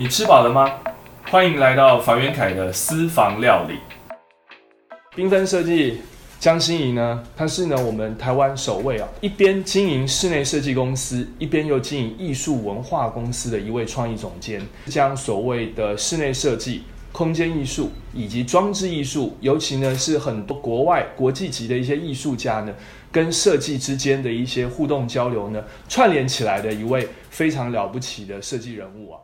你吃饱了吗？欢迎来到房元凯的私房料理。缤纷设计江心怡呢，她是呢我们台湾首位啊，一边经营室内设计公司，一边又经营艺术文化公司的一位创意总监，将所谓的室内设计、空间艺术以及装置艺术，尤其呢是很多国外国际级的一些艺术家呢，跟设计之间的一些互动交流呢，串联起来的一位非常了不起的设计人物啊。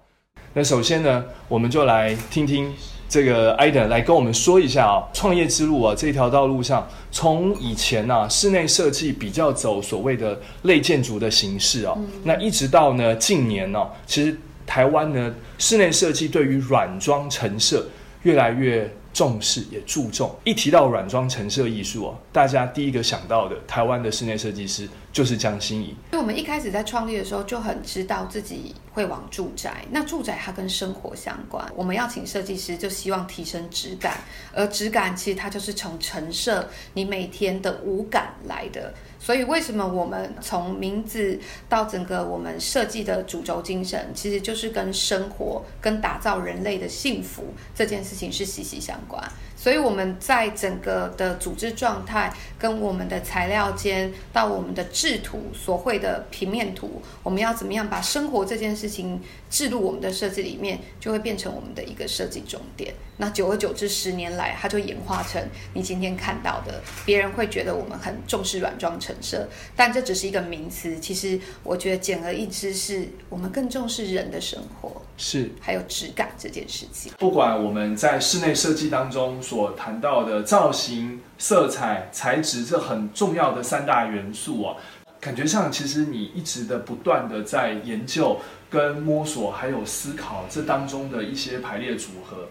那首先呢，我们就来听听这个艾登来跟我们说一下啊，创业之路啊这条道路上，从以前啊室内设计比较走所谓的类建筑的形式啊，那一直到呢近年呢，其实台湾呢室内设计对于软装陈设越来越重视也注重。一提到软装陈设艺术啊，大家第一个想到的台湾的室内设计师就是江心怡。因为我们一开始在创立的时候就很知道自己会往住宅，那住宅它跟生活相关，我们要请设计师就希望提升质感，而质感其实它就是从陈设你每天的五感来的。所以为什么我们从名字到整个我们设计的主轴精神，其实就是跟生活、跟打造人类的幸福这件事情是息息相关。所以我们在整个的组织状态，跟我们的材料间到我们的制图所绘的平面图，我们要怎么样把生活这件事情置入我们的设计里面，就会变成我们的一个设计重点。那久而久之，十年来它就演化成你今天看到的，别人会觉得我们很重视软装陈设，但这只是一个名词。其实我觉得简而易之，是我们更重视人的生活，是还有质感这件事情。不管我们在室内设计当中所谈到的造型、色彩、材质这很重要的三大元素啊，感觉上其实你一直的不断的在研究、跟摸索，还有思考这当中的一些排列组合。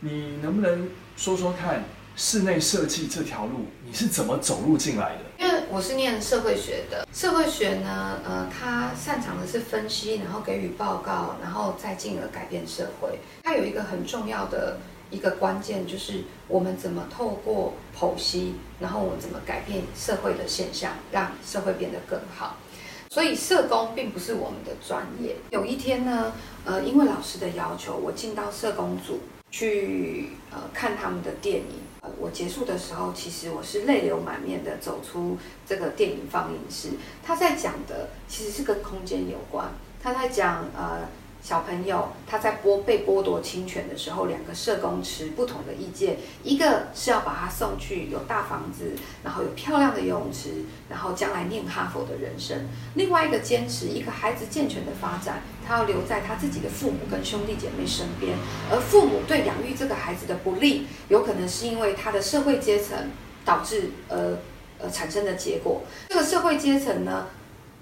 你能不能说说看，室内设计这条路你是怎么走入进来的？因为我是念社会学的，社会学呢，呃，它擅长的是分析，然后给予报告，然后再进而改变社会。它有一个很重要的一个关键，就是我们怎么透过剖析，然后我们怎么改变社会的现象，让社会变得更好。所以社工并不是我们的专业。有一天呢，呃，因为老师的要求，我进到社工组去呃看他们的电影。呃，我结束的时候，其实我是泪流满面的走出这个电影放映室。他在讲的其实是跟空间有关，他在讲呃。小朋友他在剥被剥夺侵权的时候，两个社工持不同的意见，一个是要把他送去有大房子，然后有漂亮的游泳池，然后将来念哈佛的人生；另外一个坚持一个孩子健全的发展，他要留在他自己的父母跟兄弟姐妹身边，而父母对养育这个孩子的不利，有可能是因为他的社会阶层导致呃呃产生的结果。这个社会阶层呢？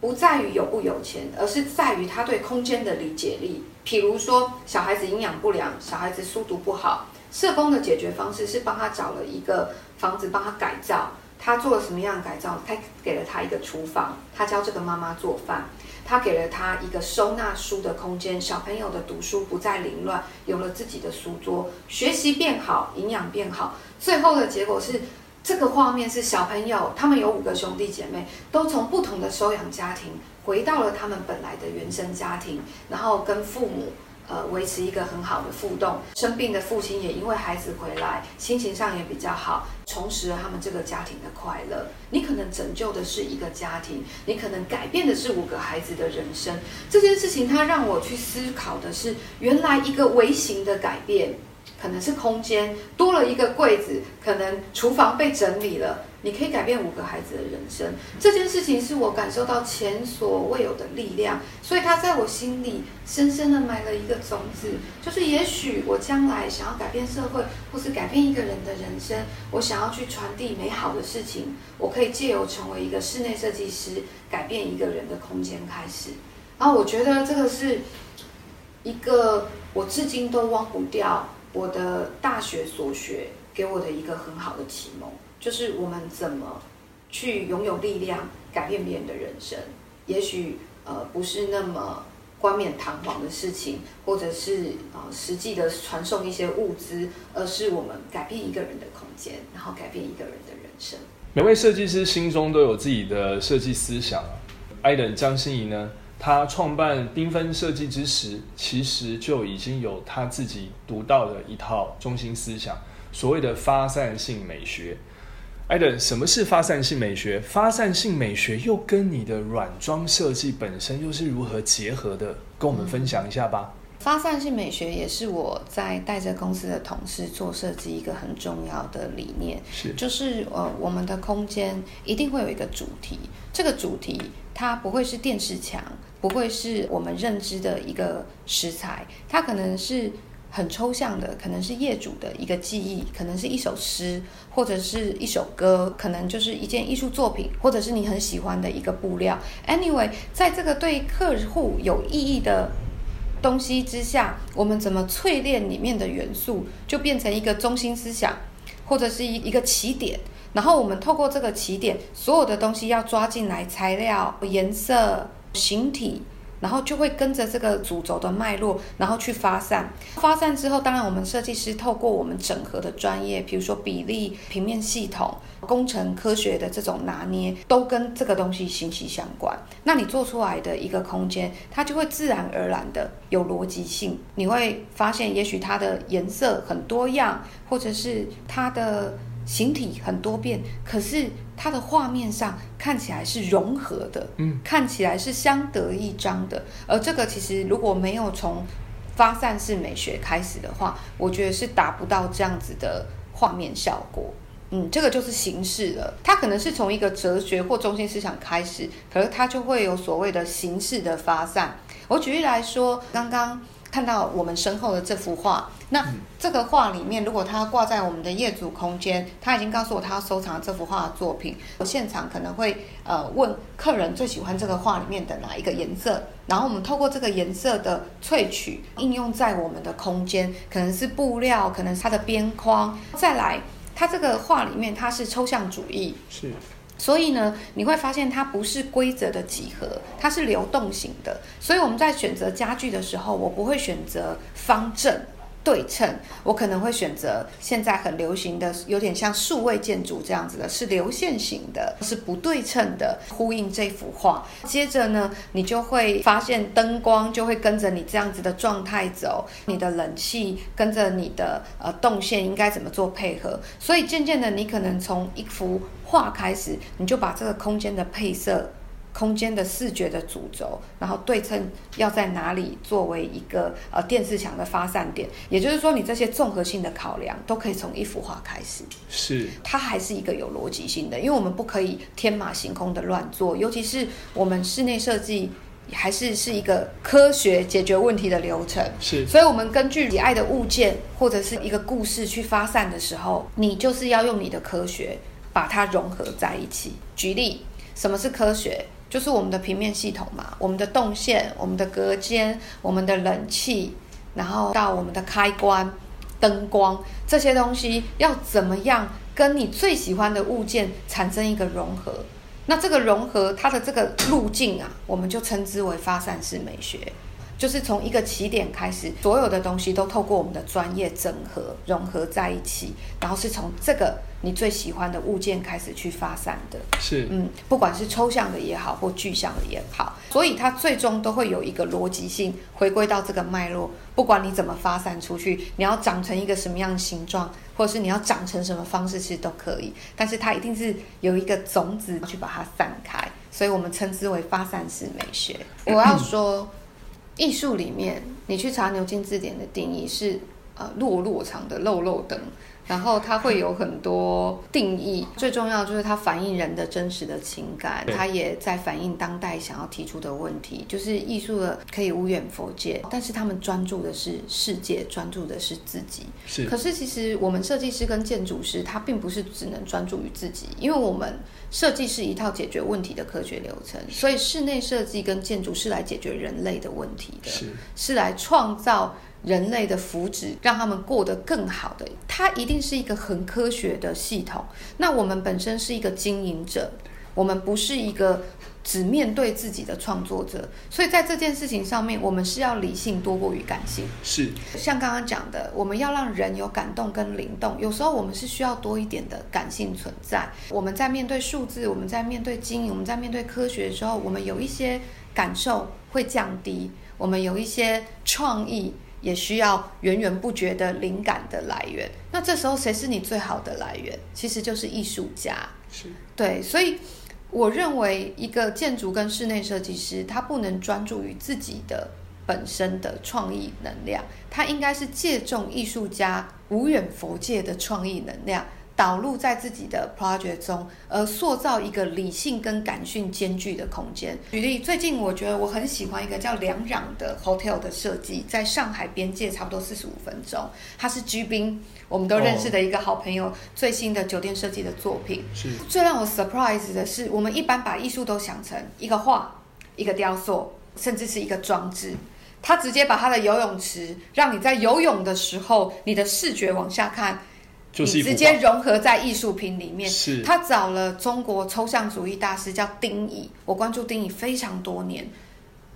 不在于有不有钱，而是在于他对空间的理解力。譬如说，小孩子营养不良，小孩子书读不好，社工的解决方式是帮他找了一个房子，帮他改造。他做了什么样的改造？他给了他一个厨房，他教这个妈妈做饭，他给了他一个收纳书的空间，小朋友的读书不再凌乱，有了自己的书桌，学习变好，营养变好。最后的结果是。这个画面是小朋友，他们有五个兄弟姐妹，都从不同的收养家庭回到了他们本来的原生家庭，然后跟父母呃维持一个很好的互动。生病的父亲也因为孩子回来，心情上也比较好，重拾了他们这个家庭的快乐。你可能拯救的是一个家庭，你可能改变的是五个孩子的人生。这件事情，它让我去思考的是，原来一个微型的改变。可能是空间多了一个柜子，可能厨房被整理了，你可以改变五个孩子的人生。这件事情是我感受到前所未有的力量，所以它在我心里深深的埋了一个种子，就是也许我将来想要改变社会，或是改变一个人的人生，我想要去传递美好的事情，我可以借由成为一个室内设计师，改变一个人的空间开始。然后我觉得这个是一个我至今都忘不掉。我的大学所学给我的一个很好的启蒙，就是我们怎么去拥有力量，改变别人的人生。也许呃不是那么冠冕堂皇的事情，或者是呃实际的传送一些物资，而是我们改变一个人的空间，然后改变一个人的人生。每位设计师心中都有自己的设计思想。艾登张心怡呢？他创办缤纷设计之时，其实就已经有他自己独到的一套中心思想，所谓的发散性美学。艾登，什么是发散性美学？发散性美学又跟你的软装设计本身又是如何结合的？跟我们分享一下吧。发散性美学也是我在带着公司的同事做设计一个很重要的理念，是就是呃，我们的空间一定会有一个主题，这个主题它不会是电视墙，不会是我们认知的一个食材，它可能是。很抽象的，可能是业主的一个记忆，可能是一首诗，或者是一首歌，可能就是一件艺术作品，或者是你很喜欢的一个布料。Anyway，在这个对客户有意义的东西之下，我们怎么淬炼里面的元素，就变成一个中心思想，或者是一一个起点。然后我们透过这个起点，所有的东西要抓进来，材料、颜色、形体。然后就会跟着这个主轴的脉络，然后去发散。发散之后，当然我们设计师透过我们整合的专业，比如说比例、平面系统、工程科学的这种拿捏，都跟这个东西息息相关。那你做出来的一个空间，它就会自然而然的有逻辑性。你会发现，也许它的颜色很多样，或者是它的。形体很多变，可是它的画面上看起来是融合的，嗯，看起来是相得益彰的。而这个其实如果没有从发散式美学开始的话，我觉得是达不到这样子的画面效果。嗯，这个就是形式了。它可能是从一个哲学或中心思想开始，可是它就会有所谓的形式的发散。我举例来说，刚刚。看到我们身后的这幅画，那这个画里面，如果它挂在我们的业主空间，他已经告诉我他要收藏这幅画的作品。我现场可能会呃问客人最喜欢这个画里面的哪一个颜色，然后我们透过这个颜色的萃取应用在我们的空间，可能是布料，可能是它的边框。再来，它这个画里面它是抽象主义，是。所以呢，你会发现它不是规则的几何，它是流动型的。所以我们在选择家具的时候，我不会选择方正。对称，我可能会选择现在很流行的，有点像数位建筑这样子的，是流线型的，是不对称的，呼应这幅画。接着呢，你就会发现灯光就会跟着你这样子的状态走，你的冷气跟着你的呃动线应该怎么做配合。所以渐渐的，你可能从一幅画开始，你就把这个空间的配色。空间的视觉的主轴，然后对称要在哪里作为一个呃电视墙的发散点，也就是说，你这些综合性的考量都可以从一幅画开始。是，它还是一个有逻辑性的，因为我们不可以天马行空的乱做，尤其是我们室内设计还是是一个科学解决问题的流程。是，所以我们根据你爱的物件或者是一个故事去发散的时候，你就是要用你的科学把它融合在一起。举例，什么是科学？就是我们的平面系统嘛，我们的动线、我们的隔间、我们的冷气，然后到我们的开关、灯光这些东西，要怎么样跟你最喜欢的物件产生一个融合？那这个融合它的这个路径啊，我们就称之为发散式美学。就是从一个起点开始，所有的东西都透过我们的专业整合融合在一起，然后是从这个你最喜欢的物件开始去发散的。是，嗯，不管是抽象的也好，或具象的也好，所以它最终都会有一个逻辑性，回归到这个脉络。不管你怎么发散出去，你要长成一个什么样的形状，或者是你要长成什么方式，其实都可以。但是它一定是有一个种子去把它散开，所以我们称之为发散式美学。我要说。艺术里面，你去查牛津字典的定义是，呃，落落长的漏漏等。然后它会有很多定义，最重要就是它反映人的真实的情感，它也在反映当代想要提出的问题。就是艺术的可以无远佛界，但是他们专注的是世界，专注的是自己。是。可是其实我们设计师跟建筑师，他并不是只能专注于自己，因为我们设计是一套解决问题的科学流程，所以室内设计跟建筑是来解决人类的问题的，是是来创造。人类的福祉，让他们过得更好的，它一定是一个很科学的系统。那我们本身是一个经营者，我们不是一个只面对自己的创作者，所以在这件事情上面，我们是要理性多过于感性。是，像刚刚讲的，我们要让人有感动跟灵动，有时候我们是需要多一点的感性存在。我们在面对数字，我们在面对经营，我们在面对科学的时候，我们有一些感受。会降低，我们有一些创意也需要源源不绝的灵感的来源。那这时候谁是你最好的来源？其实就是艺术家。是对，所以我认为一个建筑跟室内设计师，他不能专注于自己的本身的创意能量，他应该是借重艺术家无远佛界的创意能量。导入在自己的 project 中，而塑造一个理性跟感性兼具的空间。举例，最近我觉得我很喜欢一个叫梁壤的 hotel 的设计，在上海边界差不多四十五分钟，它是居宾，我们都认识的一个好朋友最新的酒店设计的作品。是最让我 surprise 的是，我们一般把艺术都想成一个画、一个雕塑，甚至是一个装置。他直接把他的游泳池，让你在游泳的时候，你的视觉往下看。就是你直接融合在艺术品里面。是他找了中国抽象主义大师叫丁乙，我关注丁乙非常多年。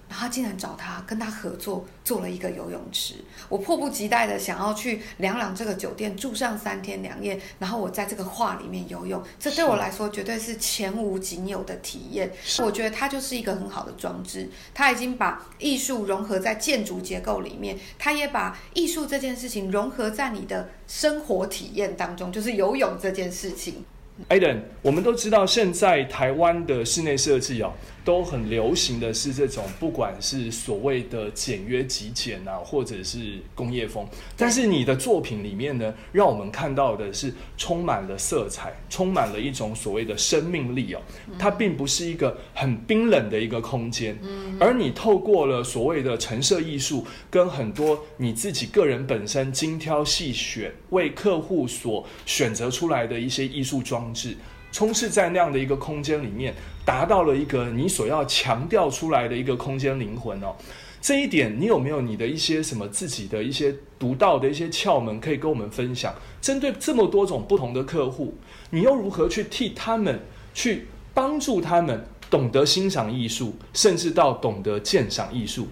然后他竟然找他跟他合作做了一个游泳池，我迫不及待的想要去两两这个酒店住上三天两夜，然后我在这个画里面游泳，这对我来说绝对是前无仅有的体验。我觉得它就是一个很好的装置，它已经把艺术融合在建筑结构里面，它也把艺术这件事情融合在你的生活体验当中，就是游泳这件事情。艾登，我们都知道现在台湾的室内设计哦，都很流行的是这种，不管是所谓的简约极简啊，或者是工业风。但是你的作品里面呢，让我们看到的是充满了色彩，充满了一种所谓的生命力哦。它并不是一个很冰冷的一个空间，而你透过了所谓的陈设艺术，跟很多你自己个人本身精挑细选，为客户所选择出来的一些艺术装置，充斥在那样的一个空间里面，达到了一个你所要强调出来的一个空间灵魂哦。这一点，你有没有你的一些什么自己的一些独到的一些窍门可以跟我们分享？针对这么多种不同的客户，你又如何去替他们去帮助他们懂得欣赏艺术，甚至到懂得鉴赏艺术？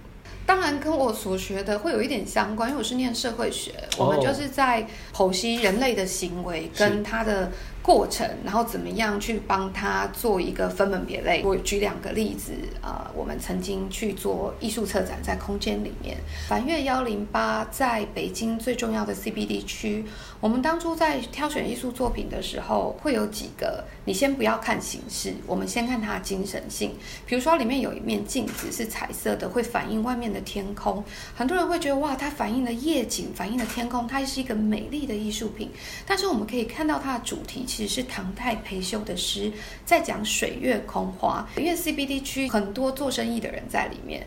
当然跟我所学的会有一点相关，因为我是念社会学，我们就是在剖析人类的行为跟他的过程，然后怎么样去帮他做一个分门别类。我举两个例子，呃，我们曾经去做艺术策展，在空间里面，凡月幺零八在北京最重要的 CBD 区，我们当初在挑选艺术作品的时候，会有几个，你先不要看形式，我们先看它的精神性。比如说里面有一面镜子是彩色的，会反映外面的天空，很多人会觉得哇，它反映了夜景，反映了天空，它是一个美丽的艺术品。但是我们可以看到它的主题其实是唐太培修的诗，在讲水月空花。因为 CBD 区很多做生意的人在里面。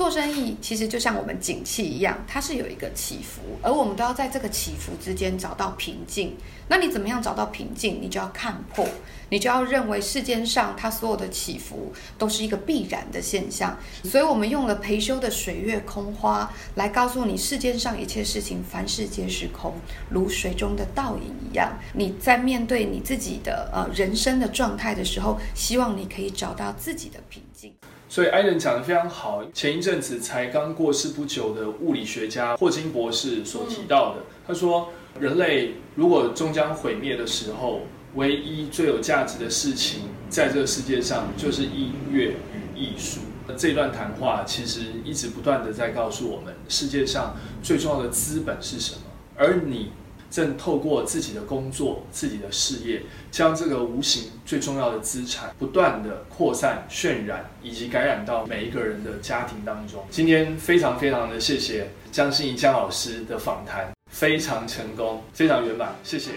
做生意其实就像我们景气一样，它是有一个起伏，而我们都要在这个起伏之间找到平静。那你怎么样找到平静？你就要看破，你就要认为世间上它所有的起伏都是一个必然的现象。所以我们用了培修的水月空花来告诉你，世间上一切事情，凡事皆是空，如水中的倒影一样。你在面对你自己的呃人生的状态的时候，希望你可以找到自己的平静。所以艾伦讲的非常好。前一阵子才刚过世不久的物理学家霍金博士所提到的，他说，人类如果终将毁灭的时候，唯一最有价值的事情，在这个世界上就是音乐与艺术。这段谈话其实一直不断的在告诉我们，世界上最重要的资本是什么，而你。正透过自己的工作、自己的事业，将这个无形最重要的资产不断的扩散、渲染，以及感染到每一个人的家庭当中。今天非常非常的谢谢江心怡江老师的访谈，非常成功，非常圆满，谢谢。